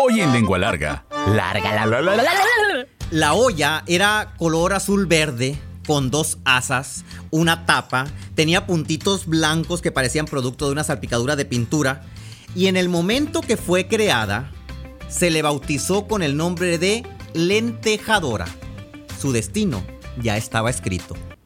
Hoy en Lengua Larga. Larga la la la la la la. La olla era color azul verde con dos asas, una tapa, tenía puntitos blancos que parecían producto de una salpicadura de pintura y en el momento que fue creada se le bautizó con el nombre de lentejadora. Su destino ya estaba escrito.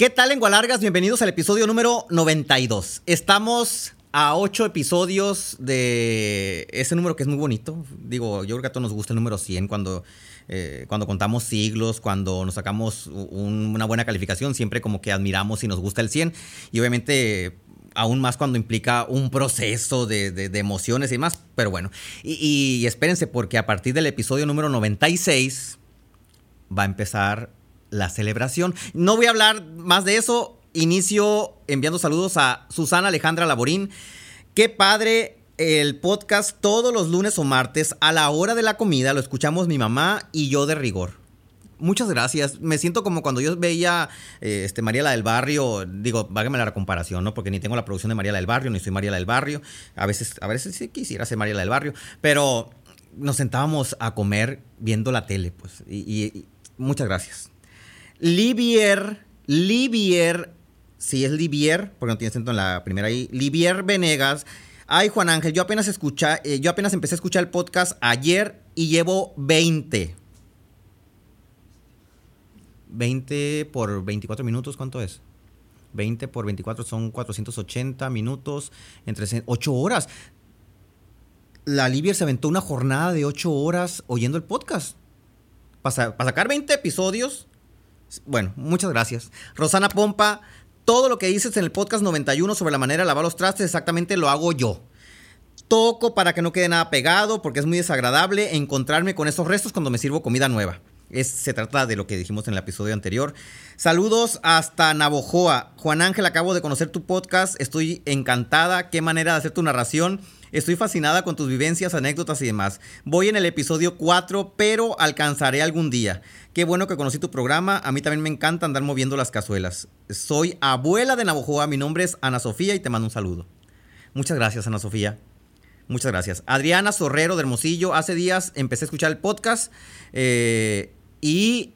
¿Qué tal, lengua largas? Bienvenidos al episodio número 92. Estamos a ocho episodios de ese número que es muy bonito. Digo, yo creo que a todos nos gusta el número 100 cuando, eh, cuando contamos siglos, cuando nos sacamos un- una buena calificación, siempre como que admiramos y nos gusta el 100. Y obviamente aún más cuando implica un proceso de, de- de emociones y demás. Pero bueno, y, y espérense porque a partir del episodio número 96 va a empezar la celebración. No voy a hablar más de eso. Inicio enviando saludos a Susana Alejandra Laborín. Qué padre el podcast todos los lunes o martes a la hora de la comida. Lo escuchamos mi mamá y yo de rigor. Muchas gracias. Me siento como cuando yo veía eh, este, María la del Barrio. Digo, vágame la comparación, ¿no? Porque ni tengo la producción de María la del Barrio, ni soy María la del Barrio. A veces, a veces sí quisiera ser María la del Barrio. Pero nos sentábamos a comer viendo la tele, pues. Y, muchas gracias. Livier, Livier, si es Livier, porque no tiene acento en la primera ahí, Livier Venegas. Ay, Juan Ángel, yo apenas escucha, eh, yo apenas empecé a escuchar el podcast ayer y llevo 20. 20 por 24 minutos, ¿cuánto es? 20 por 24 son 480 minutos, entre 8 horas. La Livier se aventó una jornada de 8 horas oyendo el podcast. Para sacar 20 episodios, bueno, muchas gracias. Rosana Pompa, todo lo que dices en el podcast 91 sobre la manera de lavar los trastes, exactamente lo hago yo. Toco para que no quede nada pegado, porque es muy desagradable encontrarme con esos restos cuando me sirvo comida nueva. Es- se trata de lo que dijimos en el episodio anterior. Saludos hasta Navojoa. Juan Ángel, acabo de conocer tu podcast. Estoy encantada. Qué manera de hacer tu narración. Estoy fascinada con tus vivencias, anécdotas y demás. Voy en el episodio 4, pero alcanzaré algún día. Qué bueno que conocí tu programa. A mí también me encanta andar moviendo las cazuelas. Soy abuela de Navojoa. Mi nombre es Ana Sofía y te mando un saludo. Muchas gracias, Ana Sofía. Muchas gracias. Adriana Sorrero de Hermosillo. Hace días empecé a escuchar el podcast eh, y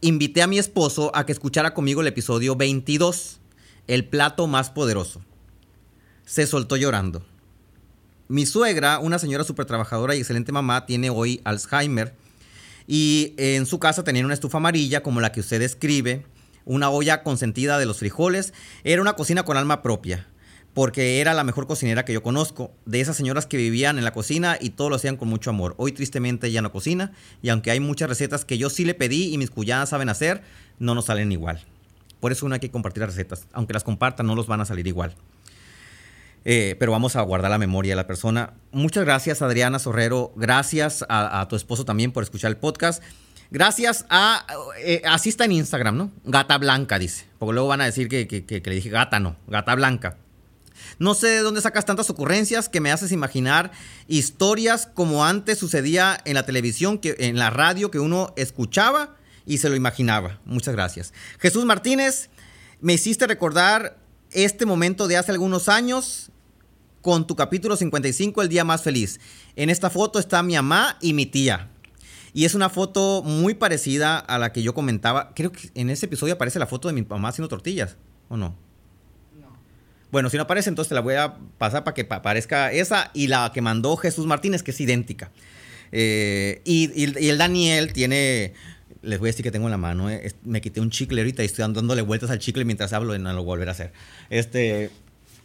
invité a mi esposo a que escuchara conmigo el episodio 22, El plato más poderoso. Se soltó llorando. Mi suegra, una señora súper trabajadora y excelente mamá, tiene hoy Alzheimer. Y en su casa tenían una estufa amarilla como la que usted describe, una olla consentida de los frijoles. Era una cocina con alma propia, porque era la mejor cocinera que yo conozco, de esas señoras que vivían en la cocina y todo lo hacían con mucho amor. Hoy tristemente ella no cocina y aunque hay muchas recetas que yo sí le pedí y mis cuñadas saben hacer, no nos salen igual. Por eso uno hay que compartir las recetas. Aunque las compartan, no los van a salir igual. Eh, pero vamos a guardar la memoria de la persona. Muchas gracias, Adriana Sorrero. Gracias a, tu esposo también por escuchar el podcast. Gracias a. eh, así está en Instagram, ¿no? Gata Blanca, dice. Porque luego van a decir que le dije gata, no. Gata Blanca. No sé de dónde sacas tantas ocurrencias que me haces imaginar historias como antes sucedía en la televisión, que, en la radio, que uno escuchaba y se lo imaginaba. Muchas gracias. Jesús Martínez, me hiciste recordar este momento de hace algunos años con tu capítulo 55, El Día Más Feliz. En esta foto está mi mamá y mi tía. Y es una foto muy parecida a la que yo comentaba. Creo que en ese episodio aparece la foto de mi mamá haciendo tortillas, ¿o no? Bueno, si no aparece, entonces te la voy a pasar para que pa- aparezca esa y la que mandó Jesús Martínez, que es idéntica. Eh, y, el Daniel tiene. Les voy a decir que tengo en la mano. eh, me quité un chicle ahorita y estoy dándole vueltas al chicle mientras hablo y no lo volveré a hacer. Este.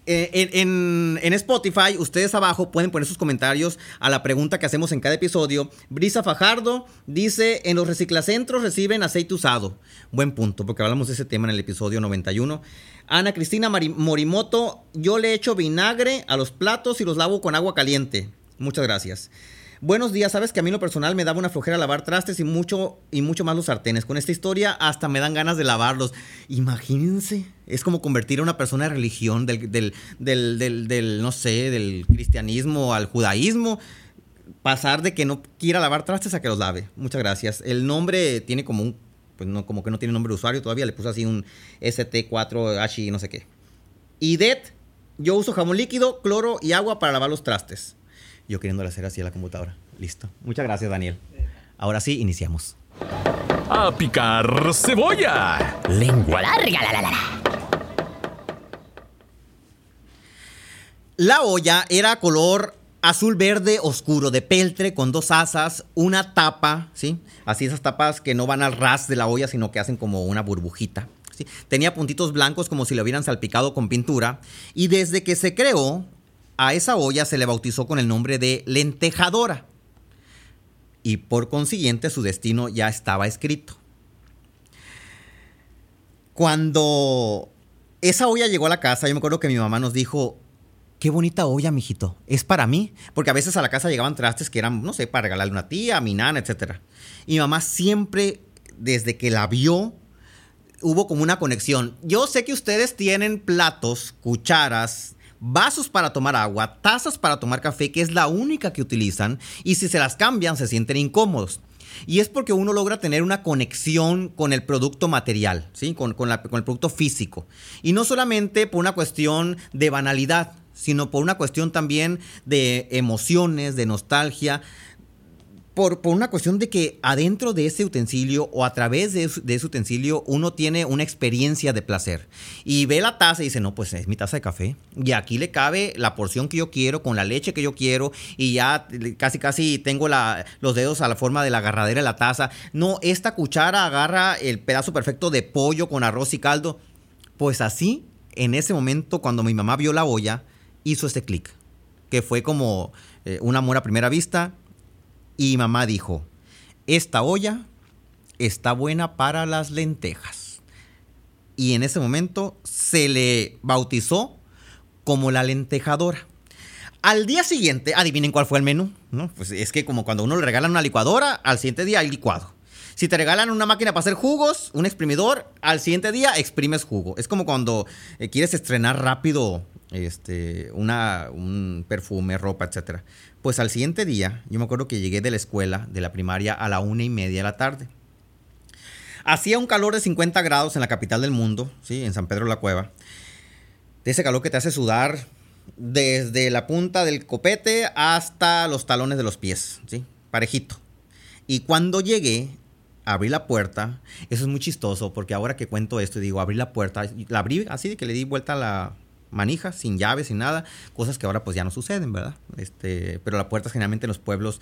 Eh, En, Spotify, ustedes abajo pueden poner sus comentarios a la pregunta que hacemos en cada episodio. Brisa Fajardo dice: En los reciclacentros reciben aceite usado. Buen punto, porque hablamos de ese tema en el episodio 91. Ana Cristina Morimoto, yo le echo vinagre a los platos y los lavo con agua caliente. Muchas gracias. Buenos días, sabes que a mí lo personal me daba una flojera lavar trastes y mucho, y mucho más los sartenes. Con esta historia hasta me dan ganas de lavarlos. Imagínense, es como convertir a una persona de religión, del, del, del, del, no sé, del cristianismo al judaísmo. Pasar de que no quiera lavar trastes a que los lave. Muchas gracias. El nombre tiene como un, pues no, como que no tiene nombre de usuario todavía. Le puse así un ST4H no sé qué. Y Det, yo uso jamón líquido, cloro y agua para lavar los trastes yo queriéndole hacer así a la computadora. Listo. Muchas gracias, Daniel. Ahora sí, iniciamos. A picar cebolla. Lengua larga, la, la, la. La olla era color azul verde oscuro de peltre con dos asas, una tapa, ¿sí? Así esas tapas que no van al ras de la olla, sino que hacen como una burbujita. ¿sí? Tenía puntitos blancos como si le hubieran salpicado con pintura. Y desde que se creó, a esa olla se le bautizó con el nombre de lentejadora y por consiguiente su destino ya estaba escrito. Cuando esa olla llegó a la casa, yo me acuerdo que mi mamá nos dijo, qué bonita olla, mijito, es para mí, porque a veces a la casa llegaban trastes que eran, no sé, para regalarle a una tía, a mi nana, etc. Y mi mamá siempre, desde que la vio, hubo como una conexión. Yo sé que ustedes tienen platos, cucharas, vasos para tomar agua, tazas para tomar café, que es la única que utilizan, y si se las cambian se sienten incómodos. Y es porque uno logra tener una conexión con el producto material, ¿sí? con, con el producto físico. Y no solamente por una cuestión de banalidad, sino por una cuestión también de emociones, de nostalgia, por, una cuestión de que adentro de ese utensilio o a través de, ese utensilio uno tiene una experiencia de placer. Y ve la taza y dice, no, pues es mi taza de café. Y aquí le cabe la porción que yo quiero, con la leche que yo quiero, y ya casi casi tengo los dedos a la forma de la agarradera de la taza. No, esta cuchara agarra el pedazo perfecto de pollo con arroz y caldo. Pues así, en ese momento, cuando mi mamá vio la olla, hizo este clic, que fue como eh, un amor a primera vista y mamá dijo, esta olla está buena para las lentejas. Y en ese momento se le bautizó como la lentejadora. Al día siguiente, adivinen cuál fue el menú. ¿no? Pues es que como cuando uno le regalan una licuadora, al siguiente día hay licuado. Si te regalan una máquina para hacer jugos, un exprimidor, al siguiente día exprimes jugo. Es como cuando eh, quieres estrenar rápido este, una, un perfume, ropa, etc. Pues al siguiente día, yo me acuerdo que llegué de la escuela, de la primaria, a la una y media de la tarde. Hacía un calor de 50 grados en la capital del mundo, ¿sí? en San Pedro de la Cueva. De ese calor que te hace sudar desde la punta del copete hasta los talones de los pies, ¿sí? parejito. Y cuando llegué, abrí la puerta. Eso es muy chistoso porque ahora que cuento esto digo, abrí la puerta, la abrí así de que le di vuelta a la, manija, sin llaves, sin nada, cosas que ahora pues ya no suceden, ¿verdad? Este, pero las puertas generalmente en los pueblos,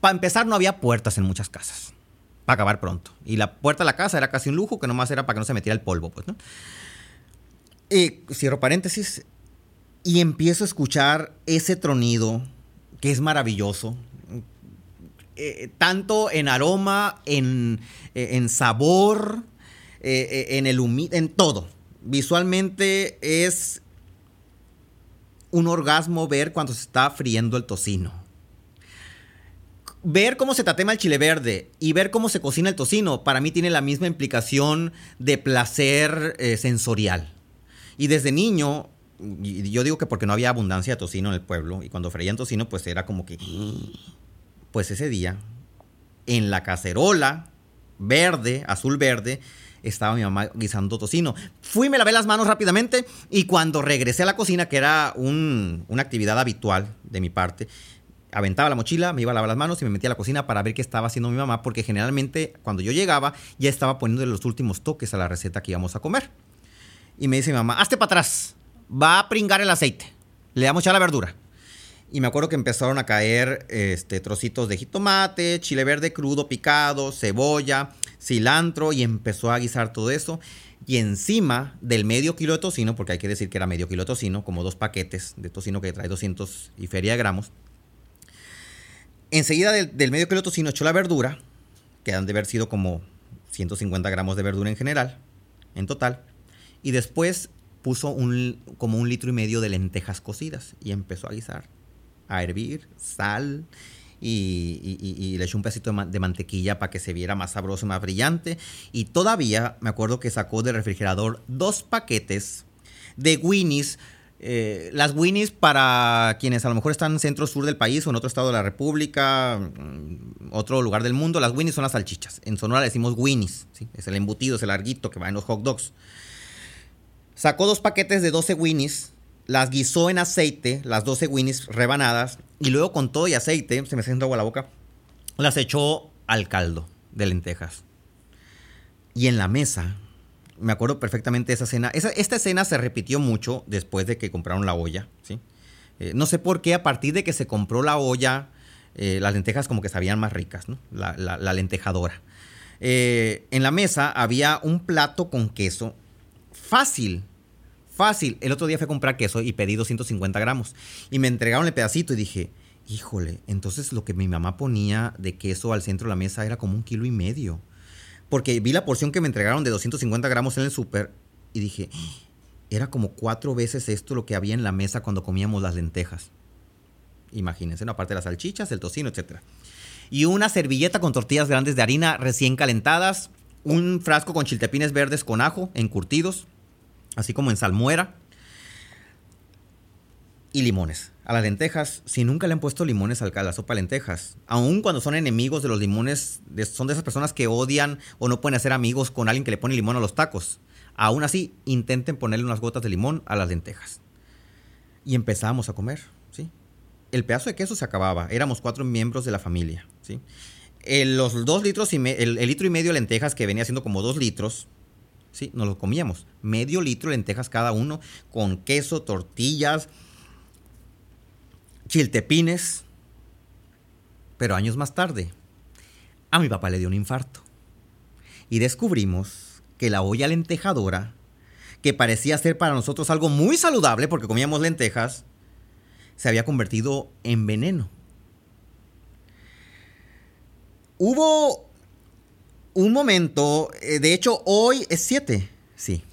para empezar no había puertas en muchas casas, para acabar pronto. Y la puerta de la casa era casi un lujo que nomás era para que no se metiera el polvo, pues, ¿no? Cierro paréntesis y empiezo a escuchar ese tronido que es maravilloso, eh, tanto en aroma, en, eh, en sabor, eh, en el en todo visualmente es un orgasmo ver cuando se está friendo el tocino. Ver cómo se tatema el chile verde y ver cómo se cocina el tocino, para mí tiene la misma implicación de placer eh, sensorial. Y desde niño, yo digo que porque no había abundancia de tocino en el pueblo, y cuando freían tocino, pues era como que. Pues ese día, en la cacerola verde, azul verde, estaba mi mamá guisando tocino. Fui, me lavé las manos rápidamente y cuando regresé a la cocina, que era una actividad habitual de mi parte, aventaba la mochila, me iba a lavar las manos y me metía a la cocina para ver qué estaba haciendo mi mamá, porque generalmente cuando yo llegaba ya estaba poniendo los últimos toques a la receta que íbamos a comer. Y me dice mi mamá, hazte para atrás, va a pringar el aceite, le damos ya la verdura. Y me acuerdo que empezaron a caer este, trocitos de jitomate, chile verde crudo picado, cebolla, cilantro y empezó a guisar todo eso. Y encima del medio kilo de tocino, porque hay que decir que era medio kilo de tocino, como dos paquetes de tocino que trae 200 y feria de gramos. Enseguida del, medio kilo de tocino echó la verdura, que han de haber sido como 150 gramos de verdura en general, en total. Y después puso un, como un litro y medio de lentejas cocidas y empezó a guisar, a hervir, sal y, le eché un pedacito de, mantequilla para que se viera más sabroso, más brillante. Y todavía me acuerdo que sacó del refrigerador dos paquetes de Winnie's. Eh, las Winnie's para quienes a lo mejor están en centro sur del país o en otro estado de la República, mm, otro lugar del mundo, las Winnie's son las salchichas. En Sonora decimos Winnie's, es el embutido, es el larguito que va en los hot dogs. Sacó dos paquetes de 12 Winnie's, las guisó en aceite, las 12 Winnie's rebanadas, y luego con todo y aceite, se me está haciendo agua la boca, las echó al caldo de lentejas. Y en la mesa, me acuerdo perfectamente de esa escena. esta escena se repitió mucho después de que compraron la olla. ¿sí? Eh, no sé por qué, a partir de que se compró la olla, eh, las lentejas como que sabían más ricas, ¿no? la, lentejadora. Eh, en la mesa había un plato con queso fácil, fácil. El otro día fui a comprar queso y pedí 250 gramos. Y me entregaron el pedacito y dije, híjole, entonces lo que mi mamá ponía de queso al centro de la mesa era como un kilo y medio. Porque vi la porción que me entregaron de 250 gramos en el súper y dije, era como cuatro veces esto lo que había en la mesa cuando comíamos las lentejas. Imagínense, ¿no? aparte de las salchichas, el tocino, etc. Y una servilleta con tortillas grandes de harina recién calentadas, un frasco con chiltepines verdes con ajo encurtidos, así como en salmuera. Y limones. A las lentejas, si nunca le han puesto limones a la sopa lentejas, aun cuando son enemigos de los limones, son de esas personas que odian o no pueden hacer amigos con alguien que le pone limón a los tacos. Aún así, intenten ponerle unas gotas de limón a las lentejas. Y empezamos a comer, ¿sí? El pedazo de queso se acababa. Éramos cuatro miembros de la familia, ¿sí? los dos litros y el, el, litro y medio de lentejas que venía siendo como dos litros, Sí, nos lo comíamos. Medio litro de lentejas cada uno, con queso, tortillas, chiltepines. Pero años más tarde, a mi papá le dio un infarto. Y descubrimos que la olla lentejadora, que parecía ser para nosotros algo muy saludable porque comíamos lentejas, se había convertido en veneno. Hubo un momento, eh, de hecho hoy es 7, sí.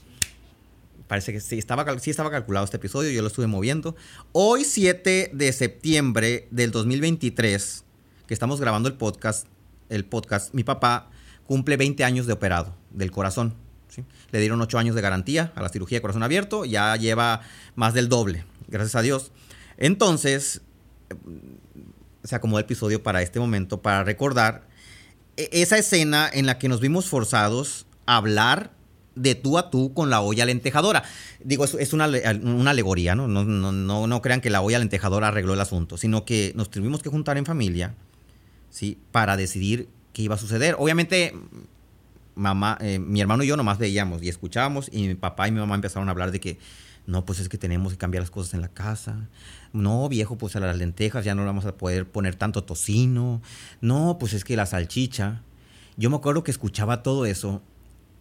Parece que sí estaba, sí estaba calculado este episodio, yo lo estuve moviendo. Hoy 7 de septiembre del 2023, que estamos grabando el podcast, el podcast, mi papá cumple 20 años de operado del corazón. Le dieron 8 años de garantía a la cirugía de corazón abierto, ya lleva más del doble, gracias a Dios. Entonces, eh, se acomodó el episodio para este momento, para recordar esa escena en la que nos vimos forzados a hablar de tú a tú con la olla lentejadora. Digo, es, una, alegoría, ¿no? No, ¿no? no, crean que la olla lentejadora arregló el asunto, sino que nos tuvimos que juntar en familia, ¿sí? Para decidir qué iba a suceder. Obviamente, mamá, eh, mi hermano y yo nomás veíamos y escuchábamos, y mi papá y mi mamá empezaron a hablar de que no, pues es que tenemos que cambiar las cosas en la casa. No, viejo, pues a las lentejas ya no vamos a poder poner tanto tocino. No, pues es que la salchicha. Yo me acuerdo que escuchaba todo eso.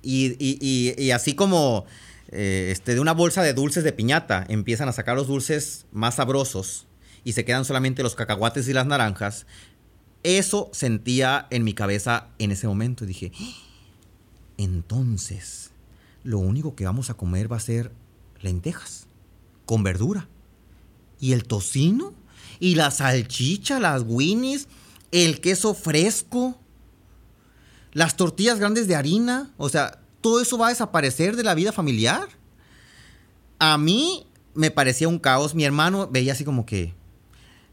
Y, así como eh, este, de una bolsa de dulces de piñata empiezan a sacar los dulces más sabrosos y se quedan solamente los cacahuates y las naranjas. Eso sentía en mi cabeza en ese momento. Y dije, ¡Ah! entonces, lo único que vamos a comer va a ser lentejas con verdura. Y el tocino, y la salchicha, las winnies, el queso fresco, las tortillas grandes de harina. O sea, todo eso va a desaparecer de la vida familiar. A mí me parecía un caos. Mi hermano veía así como que.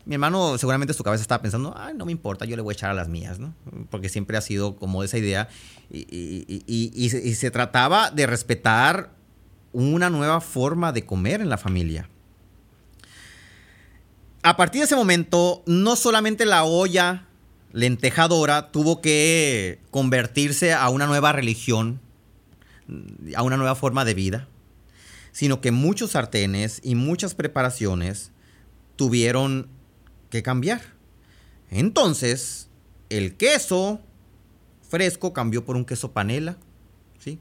Mi hermano seguramente su cabeza estaba pensando, ay, no me importa, yo le voy a echar a las mías, ¿no? Porque siempre ha sido como esa idea. y se trataba de respetar una nueva forma de comer en la familia. A partir de ese momento, no solamente la olla lentejadora tuvo que convertirse a una nueva religión, a una nueva forma de vida, sino que muchos sartenes y muchas preparaciones tuvieron que cambiar. Entonces, el queso fresco cambió por un queso panela, ¿sí?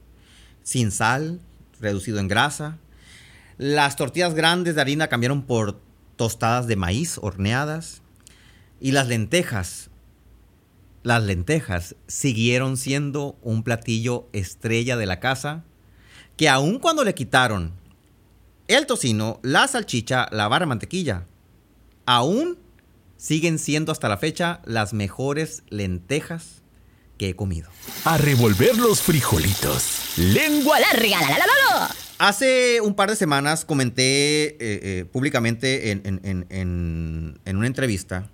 sin sal, reducido en grasa. Las tortillas grandes de harina cambiaron por tostadas de maíz horneadas. Y las lentejas, las lentejas siguieron siendo un platillo estrella de la casa, que aun cuando le quitaron el tocino, la salchicha, la barra mantequilla, aún siguen siendo hasta la fecha las mejores lentejas que he comido. A revolver los frijolitos. Lengua larga, la la la la la. Hace un par de semanas comenté eh, eh, públicamente en, en- en- en- en una entrevista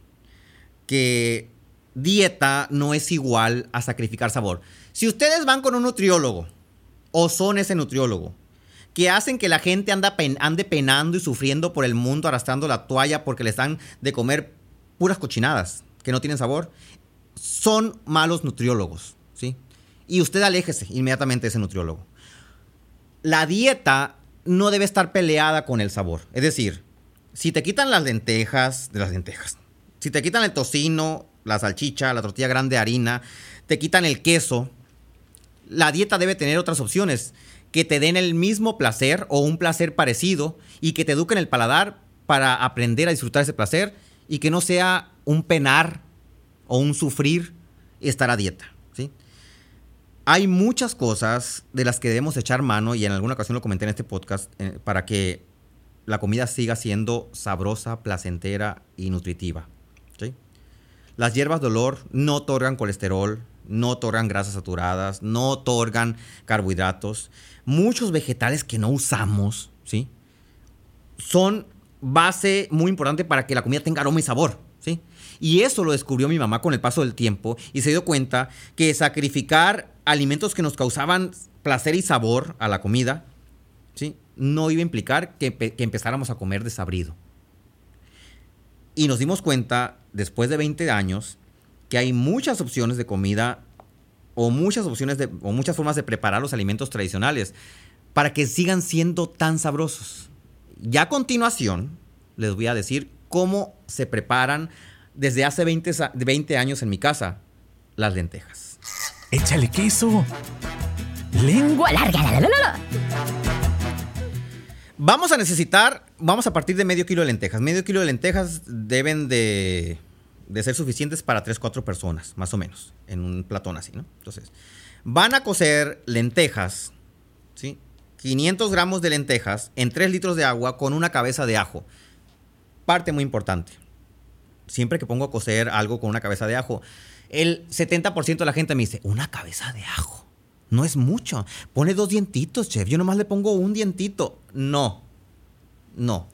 que dieta no es igual a sacrificar sabor. Si ustedes van con un nutriólogo o son ese nutriólogo que hacen que la gente anda pen- ande penando y sufriendo por el mundo arrastrando la toalla porque les dan de comer puras cochinadas que no tienen sabor, son malos nutriólogos, ¿sí? Y usted aléjese inmediatamente de ese nutriólogo la dieta no debe estar peleada con el sabor. Es decir, si te quitan las lentejas, de las lentejas, si te quitan el tocino, la salchicha, la tortilla grande de harina, te quitan el queso, la dieta debe tener otras opciones que te den el mismo placer o un placer parecido y que te eduquen el paladar para aprender a disfrutar ese placer y que no sea un penar o un sufrir estar a dieta, ¿sí? Hay muchas cosas de las que debemos echar mano, y en alguna ocasión lo comenté en este podcast, eh, para que la comida siga siendo sabrosa, placentera y nutritiva. ¿sí? Las hierbas de olor no otorgan colesterol, no otorgan grasas saturadas, no otorgan carbohidratos. Muchos vegetales que no usamos, ¿sí? Son base muy importante para que la comida tenga aroma y sabor, Y eso lo descubrió mi mamá con el paso del tiempo y se dio cuenta que sacrificar alimentos que nos causaban placer y sabor a la comida, ¿sí? No iba a implicar que empezáramos a comer desabrido. Y nos dimos cuenta, después de 20 años, que hay muchas opciones de comida o muchas opciones de, o muchas formas de preparar los alimentos tradicionales para que sigan siendo tan sabrosos. Ya a continuación les voy a decir cómo se preparan desde hace 20, sa- 20 años en mi casa las lentejas. Échale queso. Lengua. Larga, la la la la la. Vamos a necesitar, vamos a partir de medio kilo de lentejas. Medio kilo de lentejas deben de, de ser suficientes para 3, 4 personas, más o menos, en un platón así, ¿no? Entonces, van a cocer lentejas, ¿sí? 500 gramos de lentejas en 3 litros de agua con una cabeza de ajo. Parte muy importante. Siempre que pongo a cocer algo con una cabeza de ajo, el 70% de la gente me dice, una cabeza de ajo. No es mucho. Pone dos dientitos, chef. Yo nomás le pongo un dientito. No. No.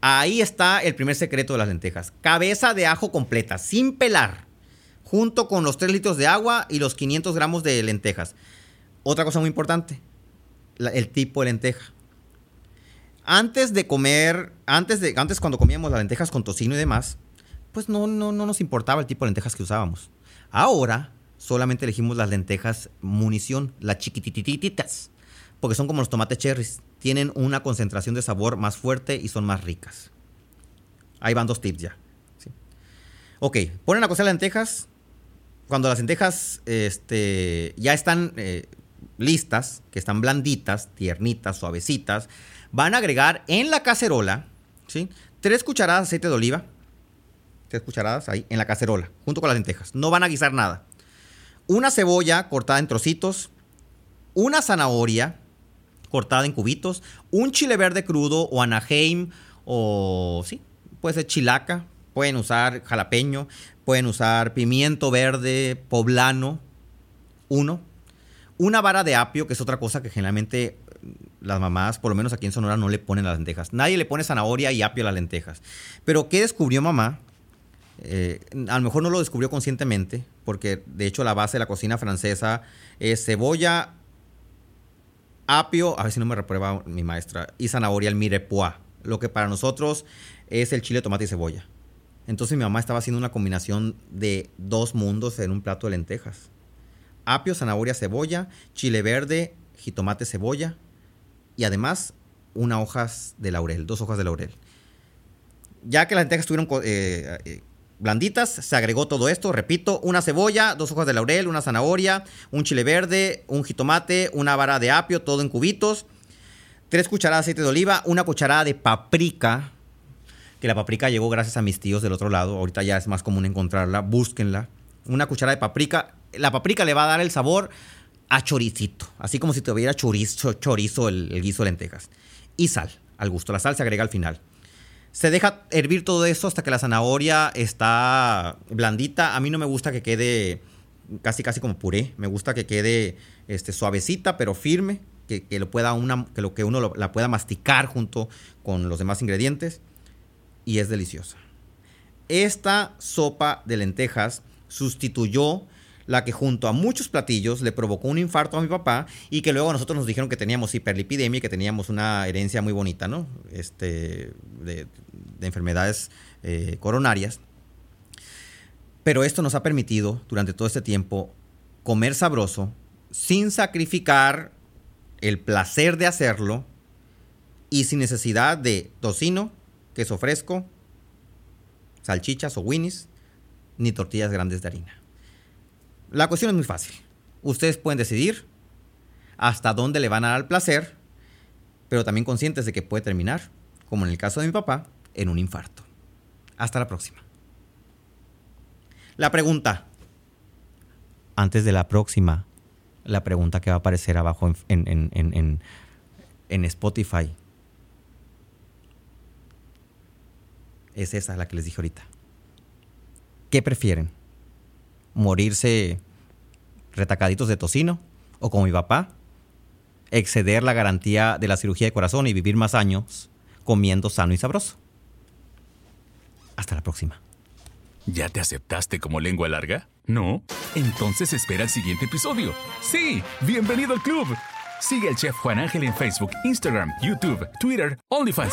Ahí está el primer secreto de las lentejas. Cabeza de ajo completa, sin pelar. Junto con los 3 litros de agua y los 500 gramos de lentejas. Otra cosa muy importante. el tipo de lenteja. Antes de comer, antes, de, antes cuando comíamos las lentejas con tocino y demás, pues no, no, no nos importaba el tipo de lentejas que usábamos. Ahora solamente elegimos las lentejas munición, las chiquititititas, porque son como los tomates cherries. Tienen una concentración de sabor más fuerte y son más ricas. Ahí van dos tips ya. ¿sí? Ok, ponen a cocer las lentejas. Cuando las lentejas este, ya están eh, listas, que están blanditas, tiernitas, suavecitas, van a agregar en la cacerola, ¿sí? Tres cucharadas de aceite de oliva. Tres cucharadas ahí en la cacerola, junto con las lentejas. No van a guisar nada. Una cebolla cortada en trocitos. Una zanahoria cortada en cubitos. Un chile verde crudo o anaheim o sí, puede ser chilaca. Pueden usar jalapeño. Pueden usar pimiento verde poblano. Uno. Una vara de apio, que es otra cosa que generalmente las mamás, por lo menos aquí en Sonora, no le ponen las lentejas. Nadie le pone zanahoria y apio a las lentejas. Pero ¿qué descubrió mamá? Eh, a lo mejor no lo descubrió conscientemente, porque de hecho la base de la cocina francesa es cebolla, apio, a ver si no me reprueba mi maestra, y zanahoria, el mirepoix, lo que para nosotros es el chile, tomate y cebolla. Entonces mi mamá estaba haciendo una combinación de dos mundos en un plato de lentejas. Apio, zanahoria, cebolla, chile verde, jitomate, cebolla y además una hojas de laurel, dos hojas de laurel. Ya que las lentejas estuvieron eh, eh, blanditas, se agregó todo esto, repito, una cebolla, dos hojas de laurel, una zanahoria, un chile verde, un jitomate, una vara de apio, todo en cubitos, tres cucharadas de aceite de oliva, una cucharada de paprika, que la paprika llegó gracias a mis tíos del otro lado, ahorita ya es más común encontrarla, búsquenla, una cucharada de paprika, la paprika le va a dar el sabor choricito, así como si tuviera chorizo, chorizo el, guiso de lentejas, y sal, al gusto, la sal se agrega al final. Se deja hervir todo eso hasta que la zanahoria está blandita. A mí no me gusta que quede casi casi como puré. Me gusta que quede este, suavecita pero firme. Que, lo pueda que lo que uno la pueda masticar junto con los demás ingredientes. Y es deliciosa. Esta sopa de lentejas sustituyó la que junto a muchos platillos le provocó un infarto a mi papá y que luego a nosotros nos dijeron que teníamos hiperlipidemia y que teníamos una herencia muy bonita, ¿no? Este, de, enfermedades eh, coronarias. Pero esto nos ha permitido durante todo este tiempo comer sabroso sin sacrificar el placer de hacerlo y sin necesidad de tocino, queso fresco, salchichas o winnies, ni tortillas grandes de harina. La cuestión es muy fácil. Ustedes pueden decidir hasta dónde le van a dar el placer, pero también conscientes de que puede terminar, como en el caso de mi papá, en un infarto. Hasta la próxima. La pregunta. Antes de la próxima, la pregunta que va a aparecer abajo en, en, en Spotify. Es esa la que les dije ahorita. ¿Qué prefieren? Morirse retacaditos de tocino, o como mi papá, exceder la garantía de la cirugía de corazón y vivir más años comiendo sano y sabroso. Hasta la próxima. ¿Ya te aceptaste como lengua larga? ¿No? Entonces espera el siguiente episodio. Sí, bienvenido al club. Sigue al chef Juan Ángel en Facebook, Instagram, YouTube, Twitter, OnlyFans.